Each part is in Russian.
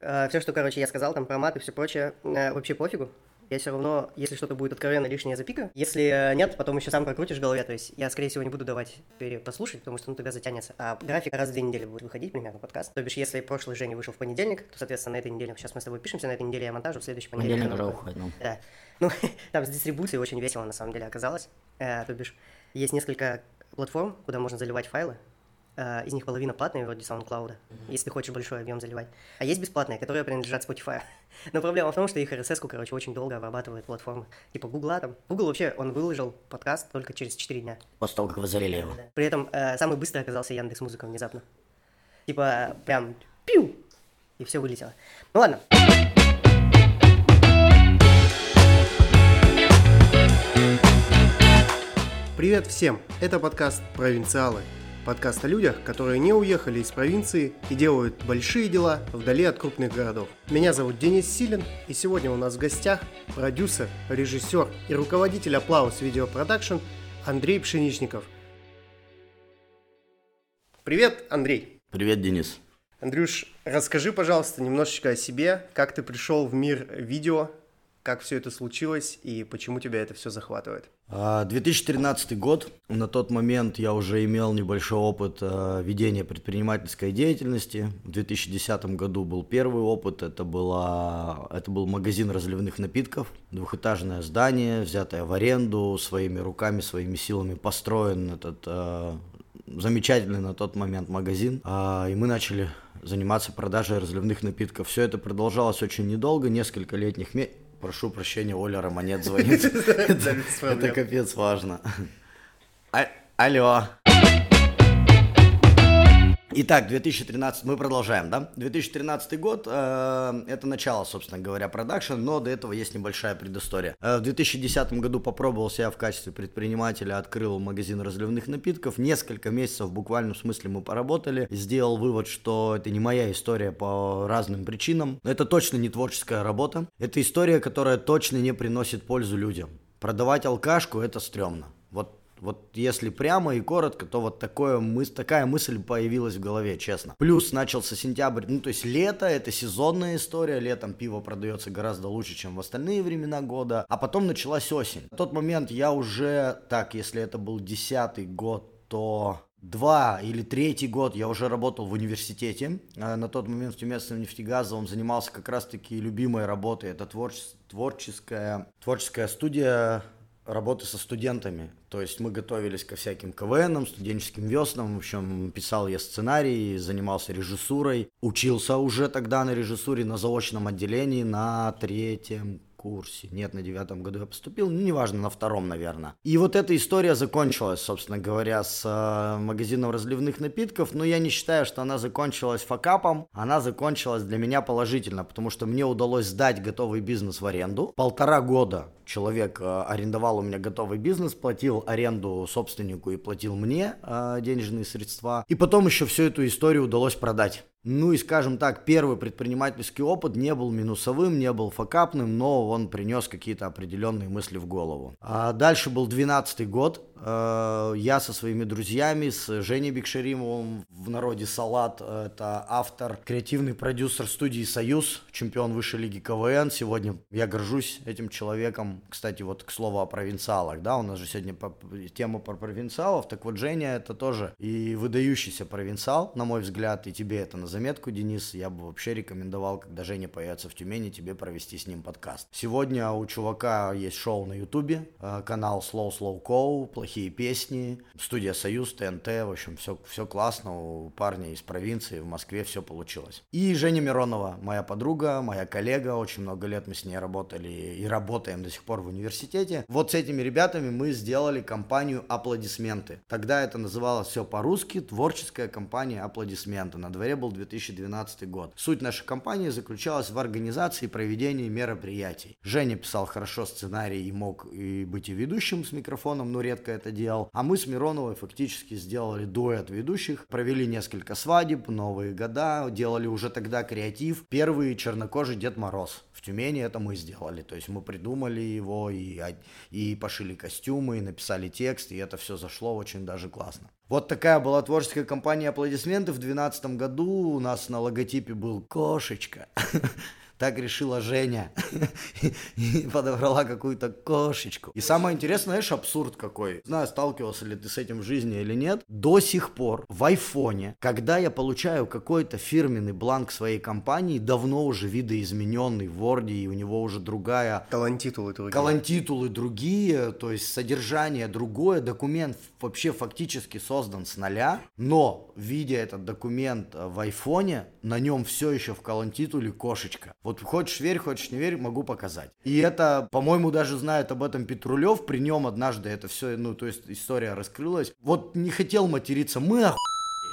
все, что, короче, я сказал, там про мат и все прочее, э, вообще пофигу. Я все равно, если что-то будет откровенно лишнее, запикаю. Если э, нет, потом еще сам прокрутишь в голове. То есть я, скорее всего, не буду давать послушать, потому что ну, тогда затянется. А график раз в две недели будет выходить примерно подкаст. То бишь, если прошлый Женя вышел в понедельник, то, соответственно, на этой неделе, сейчас мы с тобой пишемся, на этой неделе я монтажу, в следующий понедельник. Понедельник ну. Да. Ну, там с дистрибуцией очень весело, на самом деле, оказалось. Э, то бишь, есть несколько платформ, куда можно заливать файлы. Э, из них половина платные, вроде SoundCloud, если ты хочешь большой объем заливать. А есть бесплатные, которые принадлежат Spotify. Но проблема в том, что их RSS, короче, очень долго обрабатывает платформы. Типа Google там. Google вообще, он выложил подкаст только через 4 дня. После того, как вы залили его. При этом э, самый быстрый оказался Яндекс Музыка внезапно. Типа, прям пиу! И все вылетело. Ну ладно. Привет всем! Это подкаст «Провинциалы». Подкаст о людях, которые не уехали из провинции и делают большие дела вдали от крупных городов. Меня зовут Денис Силин, и сегодня у нас в гостях продюсер, режиссер и руководитель Аплаус Видеопродакшн Андрей Пшеничников. Привет, Андрей! Привет, Денис! Андрюш, расскажи, пожалуйста, немножечко о себе, как ты пришел в мир видео, как все это случилось и почему тебя это все захватывает? 2013 а, год. На тот момент я уже имел небольшой опыт а, ведения предпринимательской деятельности. В 2010 году был первый опыт. Это, была, это был магазин разливных напитков. Двухэтажное здание, взятое в аренду, своими руками, своими силами построен этот а, замечательный на тот момент магазин. И мы начали заниматься продажей разливных напитков. Все это продолжалось очень недолго, несколько летних Прошу прощения, Оля Романет звонит. Это капец важно. А, алло. Итак, 2013, мы продолжаем, да? 2013 год, э, это начало, собственно говоря, продакшн, но до этого есть небольшая предыстория. Э, в 2010 году попробовал себя в качестве предпринимателя, открыл магазин разливных напитков, несколько месяцев в буквальном смысле мы поработали, сделал вывод, что это не моя история по разным причинам, это точно не творческая работа, это история, которая точно не приносит пользу людям. Продавать алкашку это стрёмно. Вот если прямо и коротко, то вот такое, мыс, такая мысль появилась в голове, честно. Плюс начался сентябрь, ну то есть лето, это сезонная история, летом пиво продается гораздо лучше, чем в остальные времена года, а потом началась осень. В тот момент я уже, так, если это был десятый год, то два или третий год я уже работал в университете. А на тот момент в Тюменском нефтегазовом занимался как раз-таки любимой работой. Это творческая, творческая студия работы со студентами. То есть мы готовились ко всяким КВНам, студенческим веснам. В общем, писал я сценарий, занимался режиссурой. Учился уже тогда на режиссуре на заочном отделении на третьем курсе. Нет, на девятом году я поступил, ну, неважно, на втором, наверное. И вот эта история закончилась, собственно говоря, с э, магазином разливных напитков, но я не считаю, что она закончилась факапом, она закончилась для меня положительно, потому что мне удалось сдать готовый бизнес в аренду. Полтора года человек э, арендовал у меня готовый бизнес, платил аренду собственнику и платил мне э, денежные средства. И потом еще всю эту историю удалось продать. Ну и, скажем так, первый предпринимательский опыт не был минусовым, не был факапным, но он принес какие-то определенные мысли в голову. А дальше был 12 год, Э, я со своими друзьями, с Женей Бекшеримовым, в народе Салат, это автор, креативный продюсер студии «Союз», чемпион высшей лиги КВН. Сегодня я горжусь этим человеком. Кстати, вот к слову о провинциалах, да, у нас же сегодня тема про провинциалов. Так вот, Женя это тоже и выдающийся провинциал, на мой взгляд, и тебе это на заметку, Денис. Я бы вообще рекомендовал, когда Женя появится в Тюмени, тебе провести с ним подкаст. Сегодня у чувака есть шоу на Ютубе, э, канал Slow Slow Co, плохие песни, студия Союз, ТНТ, в общем, все, все классно, у парня из провинции в Москве все получилось. И Женя Миронова, моя подруга, моя коллега, очень много лет мы с ней работали и работаем до сих пор в университете. Вот с этими ребятами мы сделали компанию «Аплодисменты». Тогда это называлось все по-русски, творческая компания «Аплодисменты». На дворе был 2012 год. Суть нашей компании заключалась в организации и проведении мероприятий. Женя писал хорошо сценарий и мог и быть и ведущим с микрофоном, но редко это делал. А мы с Мироновой фактически сделали дуэт ведущих, провели несколько свадеб, Новые года, делали уже тогда креатив. Первый чернокожий Дед Мороз. В Тюмени это мы сделали. То есть мы придумали его и, и пошили костюмы, и написали текст, и это все зашло очень даже классно. Вот такая была творческая компания «Аплодисменты». В 2012 году у нас на логотипе был кошечка. Так решила Женя. И подобрала какую-то кошечку. И самое интересное, знаешь, абсурд какой. Знаю, сталкивался ли ты с этим в жизни или нет. До сих пор в айфоне, когда я получаю какой-то фирменный бланк своей компании, давно уже видоизмененный в Word, и у него уже другая... Колонтитулы другие. Колонтитулы другие, то есть содержание другое, документ вообще фактически создан с нуля, но видя этот документ в айфоне, на нем все еще в колонтитуле кошечка. Вот хочешь верь, хочешь не верь, могу показать. И это, по-моему, даже знает об этом Петрулев, при нем однажды это все, ну, то есть история раскрылась. Вот не хотел материться, мы оху...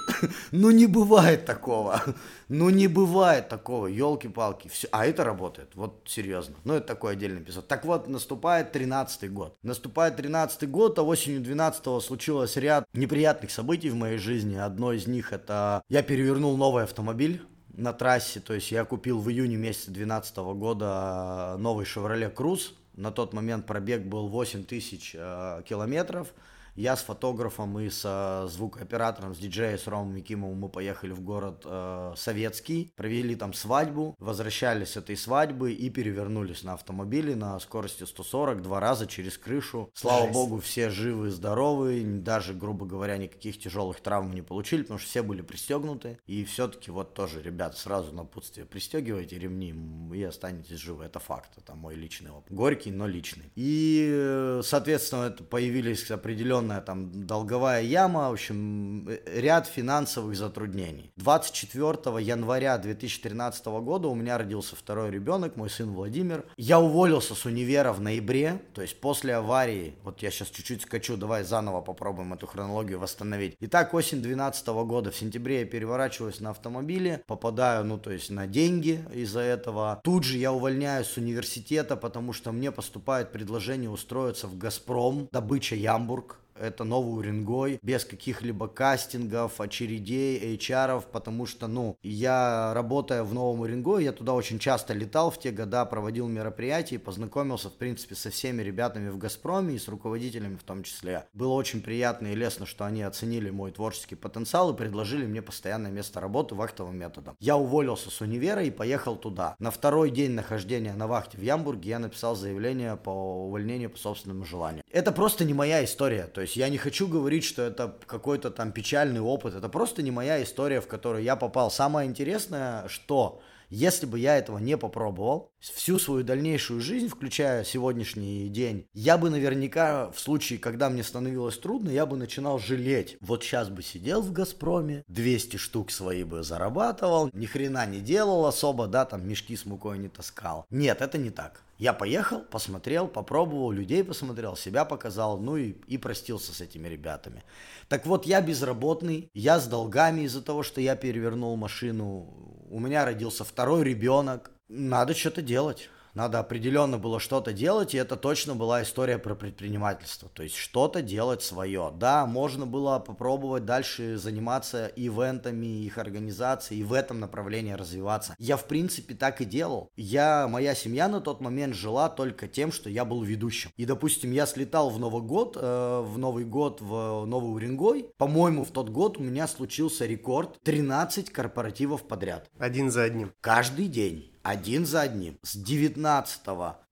Ну не бывает такого. Ну не бывает такого, елки-палки. Все. А это работает, вот серьезно. Ну это такой отдельный эпизод. Так вот, наступает 13 год. Наступает 13 год, а осенью 12 случилось ряд неприятных событий в моей жизни. Одно из них это я перевернул новый автомобиль на трассе, то есть я купил в июне месяце 2012 года новый Chevrolet Cruze, на тот момент пробег был 8 тысяч э, километров, я с фотографом и с звукооператором, с диджеем, с Ромом Микимовым мы поехали в город э, Советский, провели там свадьбу, возвращались с этой свадьбы и перевернулись на автомобиле на скорости 140 два раза через крышу. Слава Жесть. богу, все живы, здоровы, даже, грубо говоря, никаких тяжелых травм не получили, потому что все были пристегнуты. И все-таки вот тоже, ребят, сразу напутствие, пристегивайте ремни и останетесь живы. Это факт, это мой личный опыт. Горький, но личный. И, э, соответственно, это появились определенные определенная там долговая яма, в общем, ряд финансовых затруднений. 24 января 2013 года у меня родился второй ребенок, мой сын Владимир. Я уволился с универа в ноябре, то есть после аварии, вот я сейчас чуть-чуть скачу, давай заново попробуем эту хронологию восстановить. Итак, осень 2012 года, в сентябре я переворачиваюсь на автомобиле, попадаю, ну, то есть на деньги из-за этого. Тут же я увольняюсь с университета, потому что мне поступает предложение устроиться в «Газпром», добыча Ямбург, это новый Уренгой, без каких-либо кастингов, очередей, HR, потому что, ну, я, работая в Новом Уренгое, я туда очень часто летал в те года, проводил мероприятия и познакомился, в принципе, со всеми ребятами в «Газпроме» и с руководителями в том числе. Было очень приятно и лестно, что они оценили мой творческий потенциал и предложили мне постоянное место работы вахтовым методом. Я уволился с универа и поехал туда. На второй день нахождения на вахте в Ямбурге я написал заявление по увольнению по собственному желанию. Это просто не моя история, то есть есть я не хочу говорить, что это какой-то там печальный опыт. Это просто не моя история, в которую я попал. Самое интересное, что если бы я этого не попробовал, всю свою дальнейшую жизнь, включая сегодняшний день, я бы наверняка в случае, когда мне становилось трудно, я бы начинал жалеть. Вот сейчас бы сидел в «Газпроме», 200 штук свои бы зарабатывал, ни хрена не делал особо, да, там мешки с мукой не таскал. Нет, это не так. Я поехал, посмотрел, попробовал, людей посмотрел, себя показал, ну и, и простился с этими ребятами. Так вот, я безработный, я с долгами из-за того, что я перевернул машину, у меня родился второй ребенок, надо что-то делать надо определенно было что-то делать, и это точно была история про предпринимательство. То есть что-то делать свое. Да, можно было попробовать дальше заниматься ивентами, их организацией, и в этом направлении развиваться. Я, в принципе, так и делал. Я, моя семья на тот момент жила только тем, что я был ведущим. И, допустим, я слетал в Новый год, э, в Новый год в Новый Уренгой. По-моему, в тот год у меня случился рекорд 13 корпоративов подряд. Один за одним. Каждый день один за одним. С 19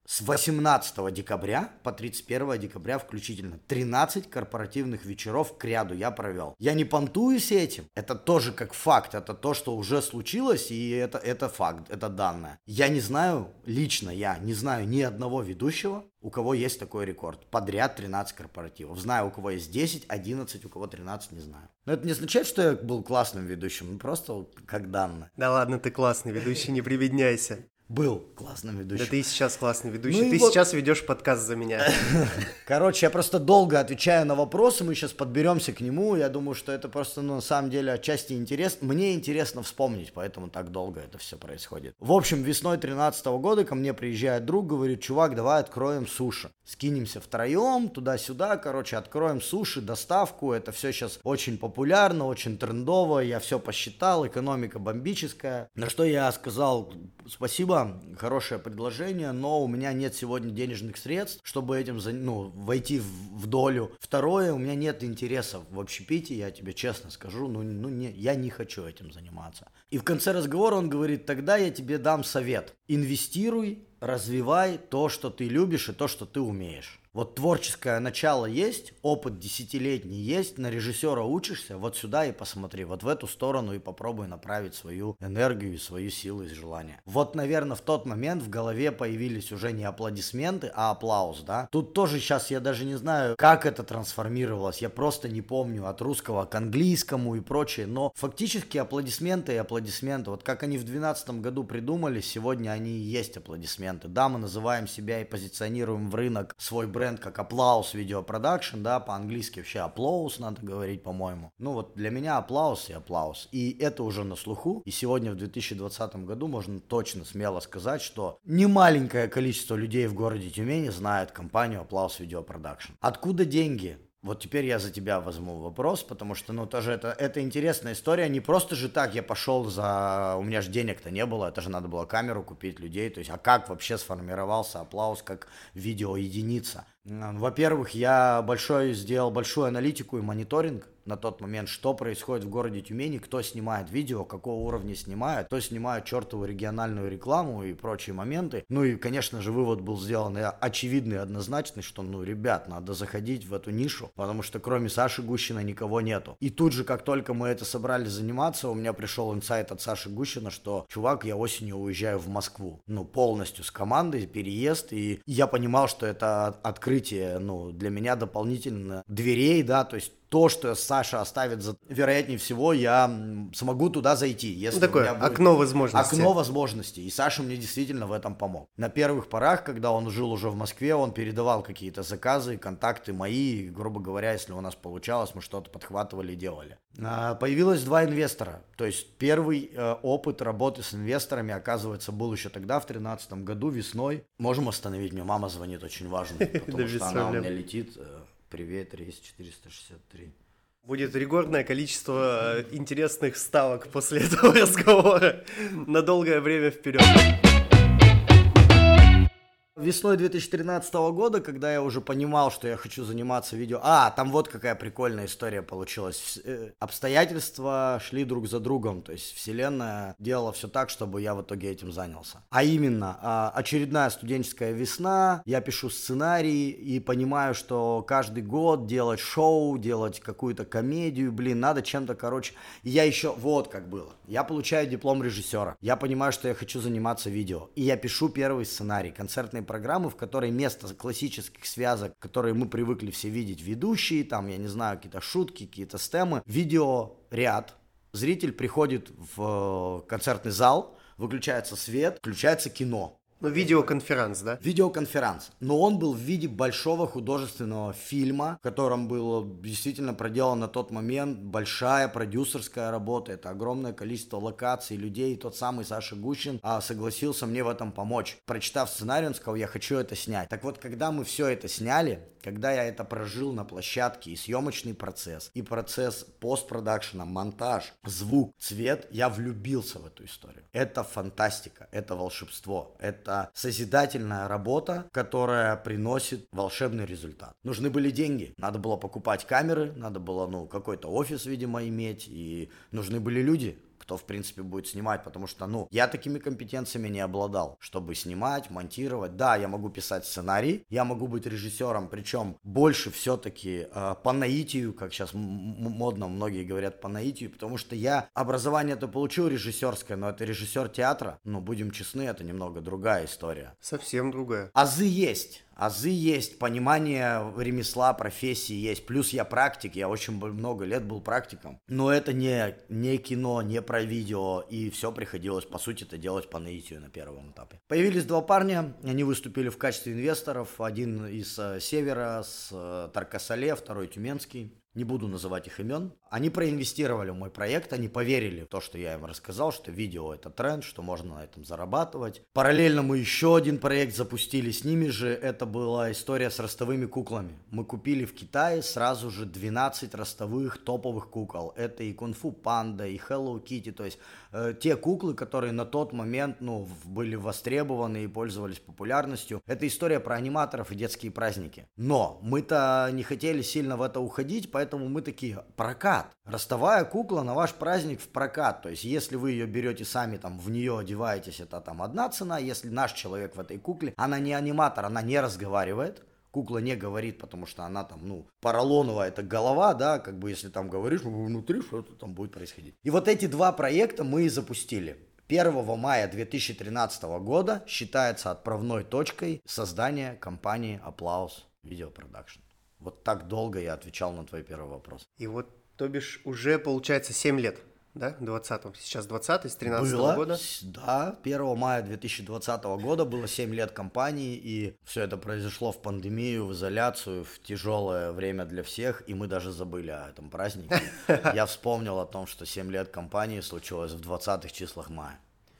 с 18 декабря по 31 декабря включительно 13 корпоративных вечеров к ряду я провел. Я не понтуюсь этим. Это тоже как факт. Это то, что уже случилось, и это, это факт, это данное. Я не знаю, лично я не знаю ни одного ведущего, у кого есть такой рекорд. Подряд 13 корпоративов. Знаю, у кого есть 10, 11, у кого 13, не знаю. Но это не означает, что я был классным ведущим, просто как данное. Да ладно, ты классный ведущий, не прибедняйся был классным ведущим. Да ты и сейчас классный ведущий. Ну ты вот... сейчас ведешь подкаст за меня. Короче, я просто долго отвечаю на вопросы, мы сейчас подберемся к нему. Я думаю, что это просто, ну, на самом деле, отчасти интересно. Мне интересно вспомнить, поэтому так долго это все происходит. В общем, весной 13 года ко мне приезжает друг, говорит, чувак, давай откроем суши. Скинемся втроем, туда-сюда, короче, откроем суши, доставку. Это все сейчас очень популярно, очень трендово. Я все посчитал, экономика бомбическая. На что я сказал, спасибо, хорошее предложение, но у меня нет сегодня денежных средств, чтобы этим ну, войти в, в долю. Второе, у меня нет интереса в общепите, я тебе честно скажу, ну, ну не, я не хочу этим заниматься. И в конце разговора он говорит, тогда я тебе дам совет. Инвестируй, развивай то, что ты любишь и то, что ты умеешь. Вот творческое начало есть, опыт десятилетний есть, на режиссера учишься, вот сюда и посмотри, вот в эту сторону и попробуй направить свою энергию и свою силу и желание. Вот, наверное, в тот момент в голове появились уже не аплодисменты, а аплаус, да. Тут тоже сейчас я даже не знаю, как это трансформировалось, я просто не помню от русского к английскому и прочее, но фактически аплодисменты и аплодисменты, вот как они в 2012 году придумали, сегодня они и есть аплодисменты. Да, мы называем себя и позиционируем в рынок свой бренд бренд как Applause Video Production, да, по-английски вообще Applause надо говорить, по-моему. Ну вот для меня Applause и Applause. И это уже на слуху. И сегодня в 2020 году можно точно смело сказать, что немаленькое количество людей в городе Тюмени знают компанию Applause Video Production. Откуда деньги? Вот теперь я за тебя возьму вопрос, потому что, ну, тоже это, это интересная история. Не просто же так я пошел за... У меня же денег-то не было, это же надо было камеру купить, людей. То есть, а как вообще сформировался аплаус как видео единица? Во-первых, я большой сделал большую аналитику и мониторинг на тот момент, что происходит в городе Тюмени, кто снимает видео, какого уровня снимает, кто снимает чертову региональную рекламу и прочие моменты. Ну и, конечно же, вывод был сделан очевидный, однозначный, что, ну, ребят, надо заходить в эту нишу, потому что кроме Саши Гущина никого нету. И тут же, как только мы это собрались заниматься, у меня пришел инсайт от Саши Гущина, что, чувак, я осенью уезжаю в Москву, ну, полностью с командой, переезд, и я понимал, что это открытие, ну, для меня дополнительно дверей, да, то есть то, что Саша оставит, за... вероятнее всего, я смогу туда зайти. Если ну, такое будет... окно возможностей. Окно возможностей. И Саша мне действительно в этом помог. На первых порах, когда он жил уже в Москве, он передавал какие-то заказы, контакты мои. И, грубо говоря, если у нас получалось, мы что-то подхватывали и делали. А, появилось два инвестора. То есть первый э, опыт работы с инвесторами, оказывается, был еще тогда, в 2013 году, весной. Можем остановить? Мне мама звонит, очень важно, потому что она у меня летит. Привет, рейс 463. Будет рекордное количество э, интересных ставок после этого разговора на долгое время вперед. Весной 2013 года, когда я уже понимал, что я хочу заниматься видео... А, там вот какая прикольная история получилась. Э, обстоятельства шли друг за другом, то есть вселенная делала все так, чтобы я в итоге этим занялся. А именно, а, очередная студенческая весна, я пишу сценарий и понимаю, что каждый год делать шоу, делать какую-то комедию, блин, надо чем-то, короче... Я еще... Вот как было. Я получаю диплом режиссера. Я понимаю, что я хочу заниматься видео. И я пишу первый сценарий, концертный программы, в которой вместо классических связок, которые мы привыкли все видеть, ведущие, там, я не знаю, какие-то шутки, какие-то стемы, видеоряд, зритель приходит в э, концертный зал, выключается свет, включается кино. Ну, видеоконференц, да? Видеоконференц. Но он был в виде большого художественного фильма, в котором было действительно проделана на тот момент большая продюсерская работа. Это огромное количество локаций, людей. И тот самый Саша Гущин а, согласился мне в этом помочь. Прочитав сценарий, он сказал, я хочу это снять. Так вот, когда мы все это сняли, когда я это прожил на площадке, и съемочный процесс, и процесс постпродакшена, монтаж, звук, цвет, я влюбился в эту историю. Это фантастика, это волшебство, это созидательная работа, которая приносит волшебный результат. Нужны были деньги, надо было покупать камеры, надо было, ну, какой-то офис, видимо, иметь, и нужны были люди, кто, в принципе, будет снимать, потому что, ну, я такими компетенциями не обладал, чтобы снимать, монтировать. Да, я могу писать сценарий, я могу быть режиссером, причем больше все-таки э, по наитию, как сейчас модно многие говорят по наитию, потому что я образование это получил режиссерское, но это режиссер театра, ну, будем честны, это немного другая история. Совсем другая. Азы есть азы есть, понимание ремесла, профессии есть. Плюс я практик, я очень много лет был практиком. Но это не, не кино, не про видео, и все приходилось, по сути, это делать по наитию на первом этапе. Появились два парня, они выступили в качестве инвесторов. Один из э, Севера, с э, Таркасале, второй Тюменский. Не буду называть их имен. Они проинвестировали в мой проект, они поверили в то, что я им рассказал, что видео это тренд, что можно на этом зарабатывать. Параллельно мы еще один проект запустили с ними же, это была история с ростовыми куклами. Мы купили в Китае сразу же 12 ростовых топовых кукол. Это и Кунг-фу Панда, и Hello Kitty, то есть э, те куклы, которые на тот момент ну, были востребованы и пользовались популярностью. Это история про аниматоров и детские праздники. Но мы-то не хотели сильно в это уходить, поэтому мы такие, прокат прокат. Ростовая кукла на ваш праздник в прокат. То есть, если вы ее берете сами, там, в нее одеваетесь, это там одна цена. Если наш человек в этой кукле, она не аниматор, она не разговаривает. Кукла не говорит, потому что она там, ну, поролоновая, это голова, да, как бы если там говоришь, внутри что-то там будет происходить. И вот эти два проекта мы и запустили. 1 мая 2013 года считается отправной точкой создания компании Applause Video Production. Вот так долго я отвечал на твой первый вопрос. И вот то бишь уже получается 7 лет, да, 20-м. Сейчас 20 с 13 было, года. Да, 1 мая 2020 года было 7 лет компании, и все это произошло в пандемию, в изоляцию, в тяжелое время для всех, и мы даже забыли о этом празднике. Я вспомнил о том, что 7 лет компании случилось в 20-х числах мая.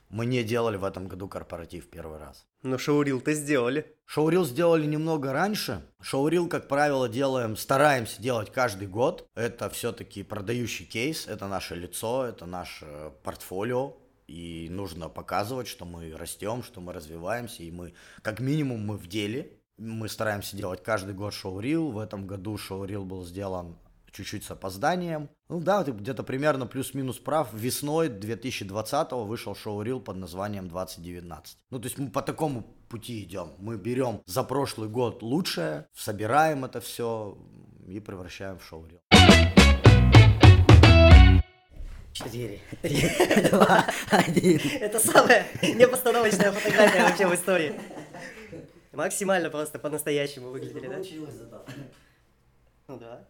Мы не делали в этом году корпоратив первый раз. Но шоурил-то сделали. Шоурил сделали немного раньше. Шоурил, как правило, делаем, стараемся делать каждый год. Это все-таки продающий кейс, это наше лицо, это наше портфолио. И нужно показывать, что мы растем, что мы развиваемся, и мы, как минимум, мы в деле. Мы стараемся делать каждый год шоурил. В этом году шоурил был сделан чуть-чуть с опозданием. Ну да, ты где-то примерно плюс-минус прав. Весной 2020 вышел шоу-рил под названием 2019. Ну, то есть мы по такому пути идем. Мы берем за прошлый год лучшее, собираем это все и превращаем в шоу-рил. Четыре, три, два, один. Это самая непостановочная фотография вообще в истории. Максимально просто по-настоящему выглядели, да? Получилось зато. Ну да.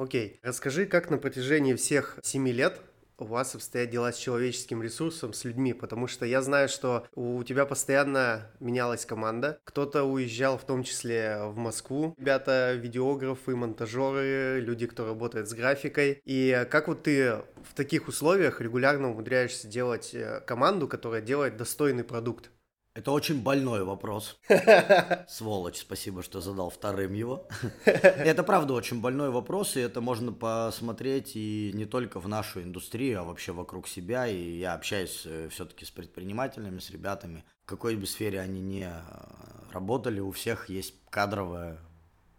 Окей. Расскажи, как на протяжении всех семи лет у вас обстоят дела с человеческим ресурсом, с людьми, потому что я знаю, что у тебя постоянно менялась команда. Кто-то уезжал в том числе в Москву. Ребята, видеографы, монтажеры, люди, кто работает с графикой. И как вот ты в таких условиях регулярно умудряешься делать э, команду, которая делает достойный продукт? Это очень больной вопрос. Сволочь, спасибо, что задал вторым его. Это правда очень больной вопрос, и это можно посмотреть и не только в нашу индустрию, а вообще вокруг себя. И я общаюсь э, все-таки с предпринимателями, с ребятами. В какой бы сфере они не э, работали, у всех есть кадровое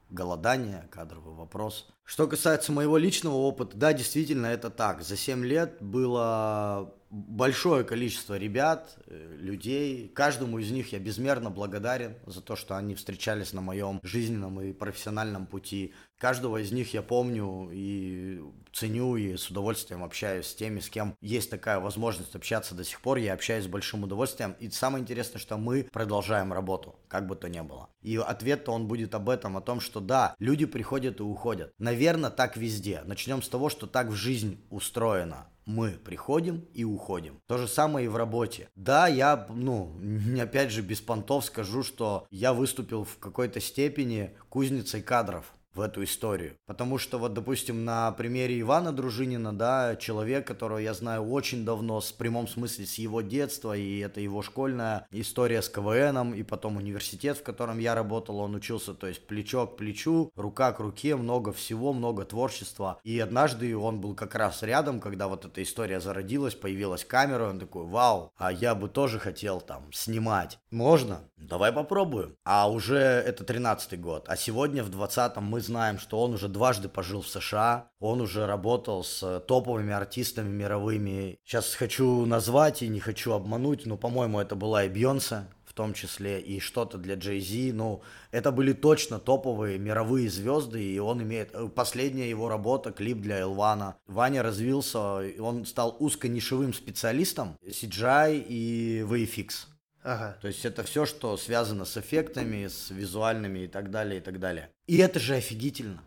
голодание, кадровый вопрос. Что касается моего личного опыта, да, действительно, это так. За 7 лет было большое количество ребят, э, людей. Каждому из них я безмерно благодарен за то, что они встречались на моем жизненном и профессиональном пути. Каждого из них я помню и ценю, и с удовольствием общаюсь с теми, с кем есть такая возможность общаться до сих пор. Я общаюсь с большим удовольствием. И самое интересное, что мы продолжаем работу, как бы то ни было. И ответ-то он будет об этом, о том, что да, люди приходят и уходят. Наверное, так везде. Начнем с того, что так в жизнь устроена мы приходим и уходим. То же самое и в работе. Да, я, ну, опять же, без понтов скажу, что я выступил в какой-то степени кузницей кадров в эту историю. Потому что вот, допустим, на примере Ивана Дружинина, да, человек, которого я знаю очень давно, с прямом смысле с его детства, и это его школьная история с КВНом, и потом университет, в котором я работал, он учился, то есть плечо к плечу, рука к руке, много всего, много творчества. И однажды он был как раз рядом, когда вот эта история зародилась, появилась камера, он такой, вау, а я бы тоже хотел там снимать. Можно? Давай попробуем. А уже это 13-й год, а сегодня в 20-м мы знаем, что он уже дважды пожил в США, он уже работал с топовыми артистами мировыми. Сейчас хочу назвать и не хочу обмануть, но, по-моему, это была и Бьонсе, в том числе и что-то для Джей Зи. Ну, это были точно топовые мировые звезды, и он имеет... Э, последняя его работа, клип для Элвана. Ваня развился, он стал узконишевым специалистом CGI и VFX. Ага. То есть это все, что связано с эффектами, с визуальными и так далее, и так далее. И это же офигительно.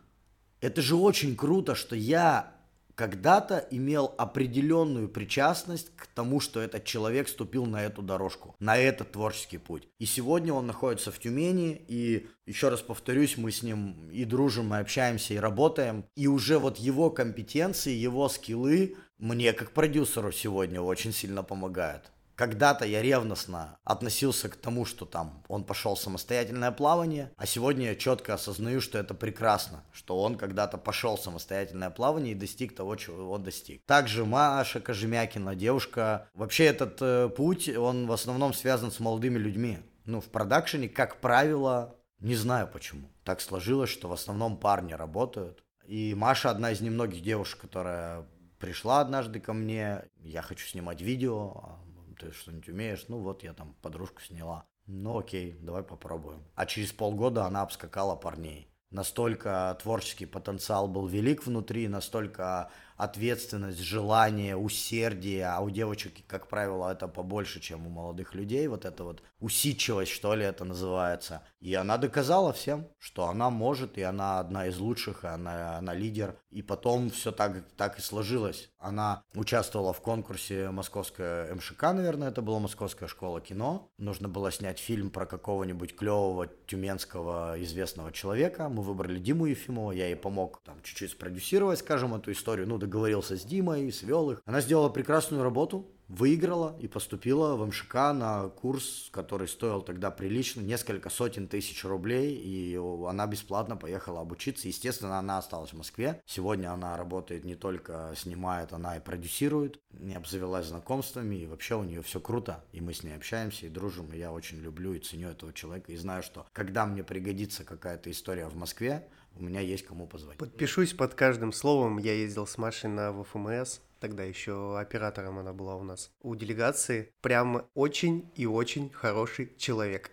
Это же очень круто, что я когда-то имел определенную причастность к тому, что этот человек ступил на эту дорожку, на этот творческий путь. И сегодня он находится в Тюмени, и еще раз повторюсь, мы с ним и дружим, и общаемся, и работаем. И уже вот его компетенции, его скиллы мне как продюсеру сегодня очень сильно помогают. Когда-то я ревностно относился к тому, что там он пошел самостоятельное плавание, а сегодня я четко осознаю, что это прекрасно, что он когда-то пошел самостоятельное плавание и достиг того, чего он достиг. Также Маша Кожемякина, девушка. Вообще этот э, путь, он в основном связан с молодыми людьми. Ну, в продакшене, как правило, не знаю почему. Так сложилось, что в основном парни работают. И Маша одна из немногих девушек, которая пришла однажды ко мне, я хочу снимать видео, а ты что-нибудь умеешь? Ну вот я там подружку сняла. Ну окей, давай попробуем. А через полгода она обскакала парней. Настолько творческий потенциал был велик внутри, настолько ответственность, желание, усердие, а у девочек, как правило, это побольше, чем у молодых людей, вот это вот усидчивость, что ли, это называется. И она доказала всем, что она может, и она одна из лучших, и она, она лидер. И потом все так, так и сложилось. Она участвовала в конкурсе Московская МШК, наверное, это была Московская школа кино. Нужно было снять фильм про какого-нибудь клевого тюменского известного человека. Мы выбрали Диму Ефимова, я ей помог там чуть-чуть спродюсировать, скажем, эту историю. Ну, договорился с Димой, свел их. Она сделала прекрасную работу, выиграла и поступила в МШК на курс, который стоил тогда прилично, несколько сотен тысяч рублей, и она бесплатно поехала обучиться. Естественно, она осталась в Москве. Сегодня она работает не только снимает, она и продюсирует. Не обзавелась знакомствами, и вообще у нее все круто. И мы с ней общаемся и дружим, и я очень люблю и ценю этого человека. И знаю, что когда мне пригодится какая-то история в Москве, у меня есть кому позвонить. Подпишусь под каждым словом. Я ездил с Машей на ВФМС, тогда еще оператором она была у нас, у делегации. Прям очень и очень хороший человек.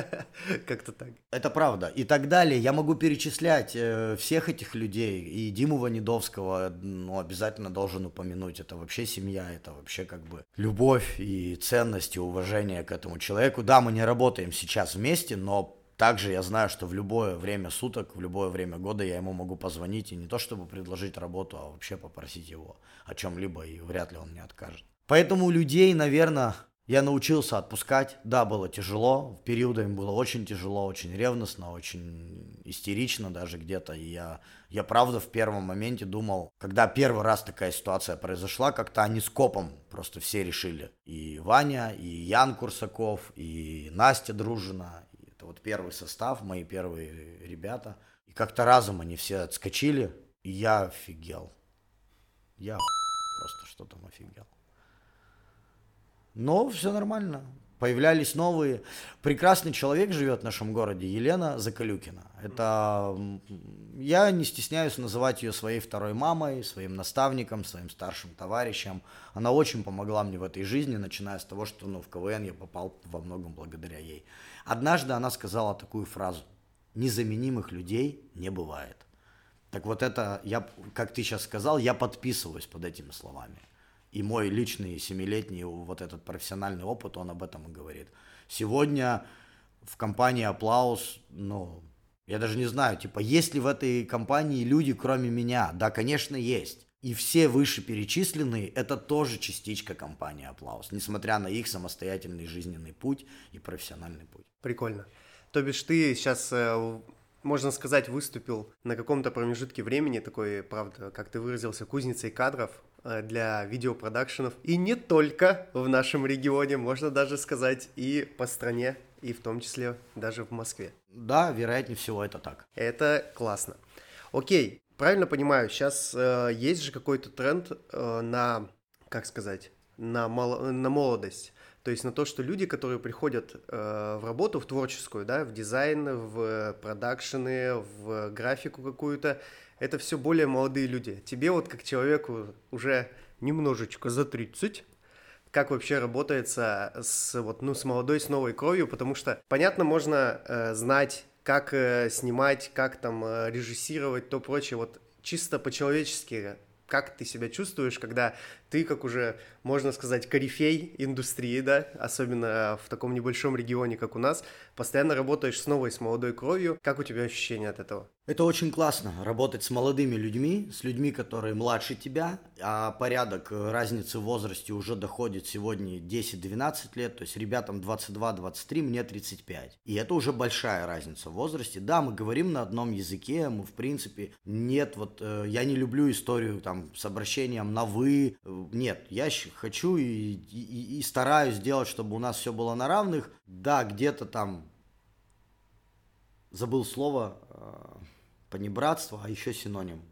Как-то так. Это правда. И так далее. Я могу перечислять э, всех этих людей. И Диму Ванидовского ну, обязательно должен упомянуть. Это вообще семья, это вообще как бы любовь и ценность и уважение к этому человеку. Да, мы не работаем сейчас вместе, но также я знаю, что в любое время суток, в любое время года я ему могу позвонить и не то чтобы предложить работу, а вообще попросить его о чем-либо, и вряд ли он мне откажет. Поэтому людей, наверное, я научился отпускать. Да, было тяжело, в периоды им было очень тяжело, очень ревностно, очень истерично даже где-то. И я, я правда в первом моменте думал, когда первый раз такая ситуация произошла, как-то они с копом просто все решили. И Ваня, и Ян Курсаков, и Настя Дружина, это вот первый состав, мои первые ребята. И как-то разом они все отскочили, и я офигел. Я просто что там офигел. Но все нормально. Появлялись новые. Прекрасный человек живет в нашем городе, Елена Закалюкина. Это я не стесняюсь называть ее своей второй мамой, своим наставником, своим старшим товарищем. Она очень помогла мне в этой жизни, начиная с того, что ну, в КВН я попал во многом благодаря ей. Однажды она сказала такую фразу. Незаменимых людей не бывает. Так вот это, я, как ты сейчас сказал, я подписываюсь под этими словами. И мой личный семилетний вот этот профессиональный опыт, он об этом и говорит. Сегодня в компании Аплаус, ну, я даже не знаю, типа, есть ли в этой компании люди, кроме меня? Да, конечно, есть. И все вышеперечисленные – это тоже частичка компании Аплаус, несмотря на их самостоятельный жизненный путь и профессиональный путь. Прикольно. То бишь ты сейчас, э, можно сказать, выступил на каком-то промежутке времени, такой, правда, как ты выразился, кузницей кадров э, для видеопродакшенов. И не только в нашем регионе, можно даже сказать, и по стране, и в том числе даже в Москве. Да, вероятнее всего это так. Это классно. Окей, правильно понимаю, сейчас э, есть же какой-то тренд э, на, как сказать, на, мол, на молодость. То есть на то, что люди, которые приходят э, в работу, в творческую, да, в дизайн, в продакшены, в графику какую-то, это все более молодые люди. Тебе вот как человеку уже немножечко за 30, как вообще работается с, вот, ну, с молодой, с новой кровью, потому что, понятно, можно э, знать, как э, снимать, как там э, режиссировать, то прочее, вот чисто по-человечески как ты себя чувствуешь, когда ты как уже, можно сказать, корифей индустрии, да, особенно в таком небольшом регионе, как у нас, постоянно работаешь с новой, с молодой кровью. Как у тебя ощущения от этого? Это очень классно, работать с молодыми людьми, с людьми, которые младше тебя, а порядок разницы в возрасте уже доходит сегодня 10-12 лет, то есть ребятам 22-23, мне 35. И это уже большая разница в возрасте. Да, мы говорим на одном языке, мы в принципе, нет, вот э, я не люблю историю там с обращением на «вы», нет, я хочу и, и, и стараюсь сделать, чтобы у нас все было на равных. Да, где-то там забыл слово, э, понебратство, а еще синоним.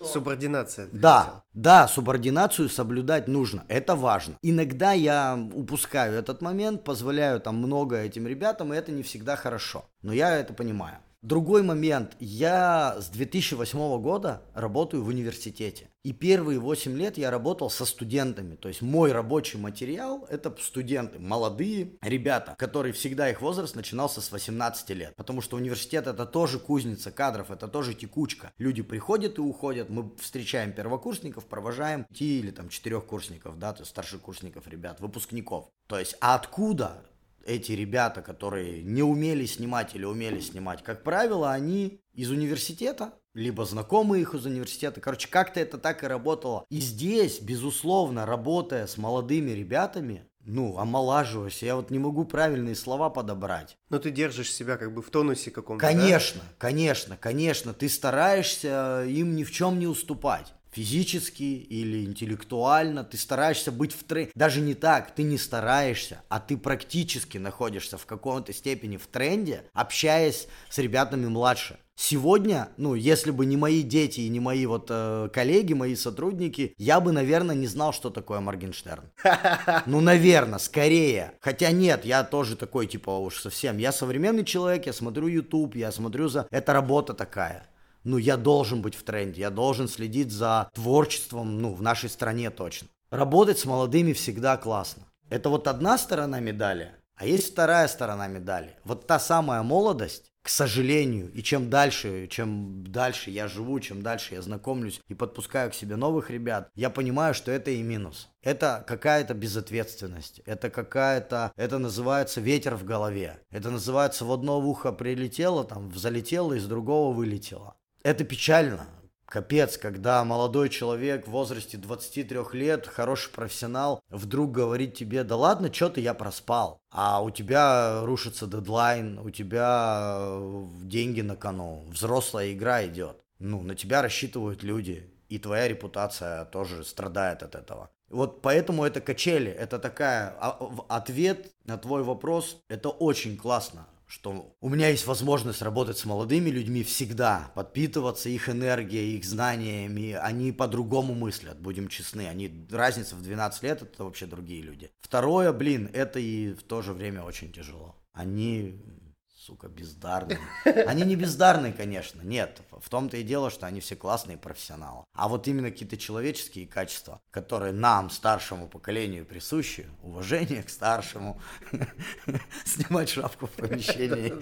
Субординация. Да, хотел. да, субординацию соблюдать нужно, это важно. Иногда я упускаю этот момент, позволяю там много этим ребятам, и это не всегда хорошо. Но я это понимаю. Другой момент. Я с 2008 года работаю в университете. И первые 8 лет я работал со студентами. То есть мой рабочий материал – это студенты, молодые ребята, которые всегда их возраст начинался с 18 лет. Потому что университет – это тоже кузница кадров, это тоже текучка. Люди приходят и уходят. Мы встречаем первокурсников, провожаем ти или там четырехкурсников, да, то есть старшекурсников ребят, выпускников. То есть а откуда эти ребята, которые не умели снимать или умели снимать, как правило, они из университета, либо знакомые их из университета. Короче, как-то это так и работало. И здесь, безусловно, работая с молодыми ребятами, ну, омолаживаюсь. Я вот не могу правильные слова подобрать. Но ты держишь себя как бы в тонусе каком-то, Конечно, да? конечно, конечно. Ты стараешься им ни в чем не уступать физически или интеллектуально, ты стараешься быть в тренде. Даже не так, ты не стараешься, а ты практически находишься в каком-то степени в тренде, общаясь с ребятами младше. Сегодня, ну, если бы не мои дети и не мои вот э, коллеги, мои сотрудники, я бы, наверное, не знал, что такое Моргенштерн. Ну, наверное, скорее. Хотя нет, я тоже такой, типа, уж совсем. Я современный человек, я смотрю YouTube, я смотрю за... Это работа такая ну, я должен быть в тренде, я должен следить за творчеством, ну, в нашей стране точно. Работать с молодыми всегда классно. Это вот одна сторона медали, а есть вторая сторона медали. Вот та самая молодость, к сожалению, и чем дальше, чем дальше я живу, чем дальше я знакомлюсь и подпускаю к себе новых ребят, я понимаю, что это и минус. Это какая-то безответственность, это какая-то, это называется ветер в голове, это называется в одно ухо прилетело, там, залетело, из другого вылетело. Это печально. Капец, когда молодой человек в возрасте 23 лет, хороший профессионал, вдруг говорит тебе, да ладно, что ты, я проспал. А у тебя рушится дедлайн, у тебя э, деньги на кону, взрослая игра идет. Ну, на тебя рассчитывают люди, и твоя репутация тоже страдает от этого. Вот поэтому это качели, это такая, а, ответ на твой вопрос, это очень классно что у меня есть возможность работать с молодыми людьми всегда, подпитываться их энергией, их знаниями, они по-другому мыслят, будем честны, они, разница в 12 лет, это вообще другие люди. Второе, блин, это и в то же время очень тяжело. Они сука, бездарные. Они не бездарные, конечно, нет. В том-то и дело, что они все классные профессионалы. А вот именно какие-то человеческие качества, которые нам, старшему поколению, присущи, уважение к старшему, снимать шапку в помещении.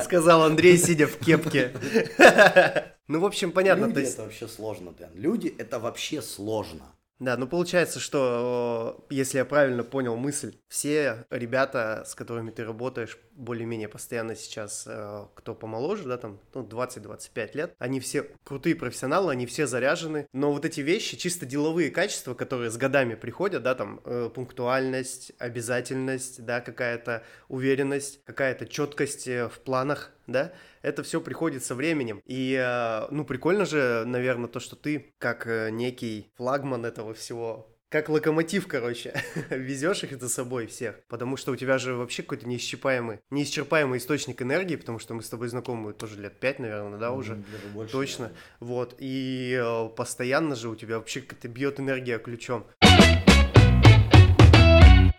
Сказал Андрей, сидя в кепке. Ну, в общем, понятно. Люди это вообще сложно, Дэн. Люди это вообще сложно. Да, ну получается, что, если я правильно понял мысль, все ребята, с которыми ты работаешь более-менее постоянно сейчас, э, кто помоложе, да, там, ну, 20-25 лет, они все крутые профессионалы, они все заряжены, но вот эти вещи, чисто деловые качества, которые с годами приходят, да, там, э, пунктуальность, обязательность, да, какая-то уверенность, какая-то четкость э, в планах, да, это все приходит со временем. И, э, ну, прикольно же, наверное, то, что ты, как э, некий флагман этого всего, как локомотив, короче, везешь их за собой всех, потому что у тебя же вообще какой-то неисчерпаемый, неисчерпаемый источник энергии, потому что мы с тобой знакомы тоже лет пять, наверное, да, уже, больше, точно, да. вот, и э, постоянно же у тебя вообще как-то бьет энергия ключом.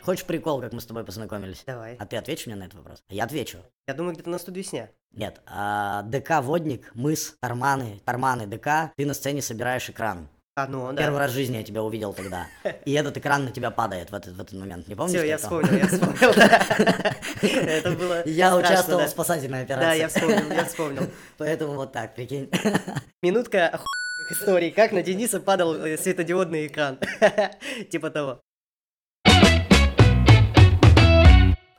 Хочешь прикол, как мы с тобой познакомились? Давай. А ты ответишь мне на этот вопрос? Я отвечу. Я думаю, где-то на студию сня. Нет, а, ДК Водник, мыс, Тарманы, Тарманы ДК, ты на сцене собираешь экран. А, ну, да. Первый раз в жизни я тебя увидел тогда. И этот экран на тебя падает в этот, в этот момент. Не помнишь? Все, я вспомнил, я вспомнил. Это было Я участвовал в спасательной операции. Да, я вспомнил, я вспомнил. Поэтому вот так, прикинь. Минутка историй, как на Дениса падал э, светодиодный экран. Типа того.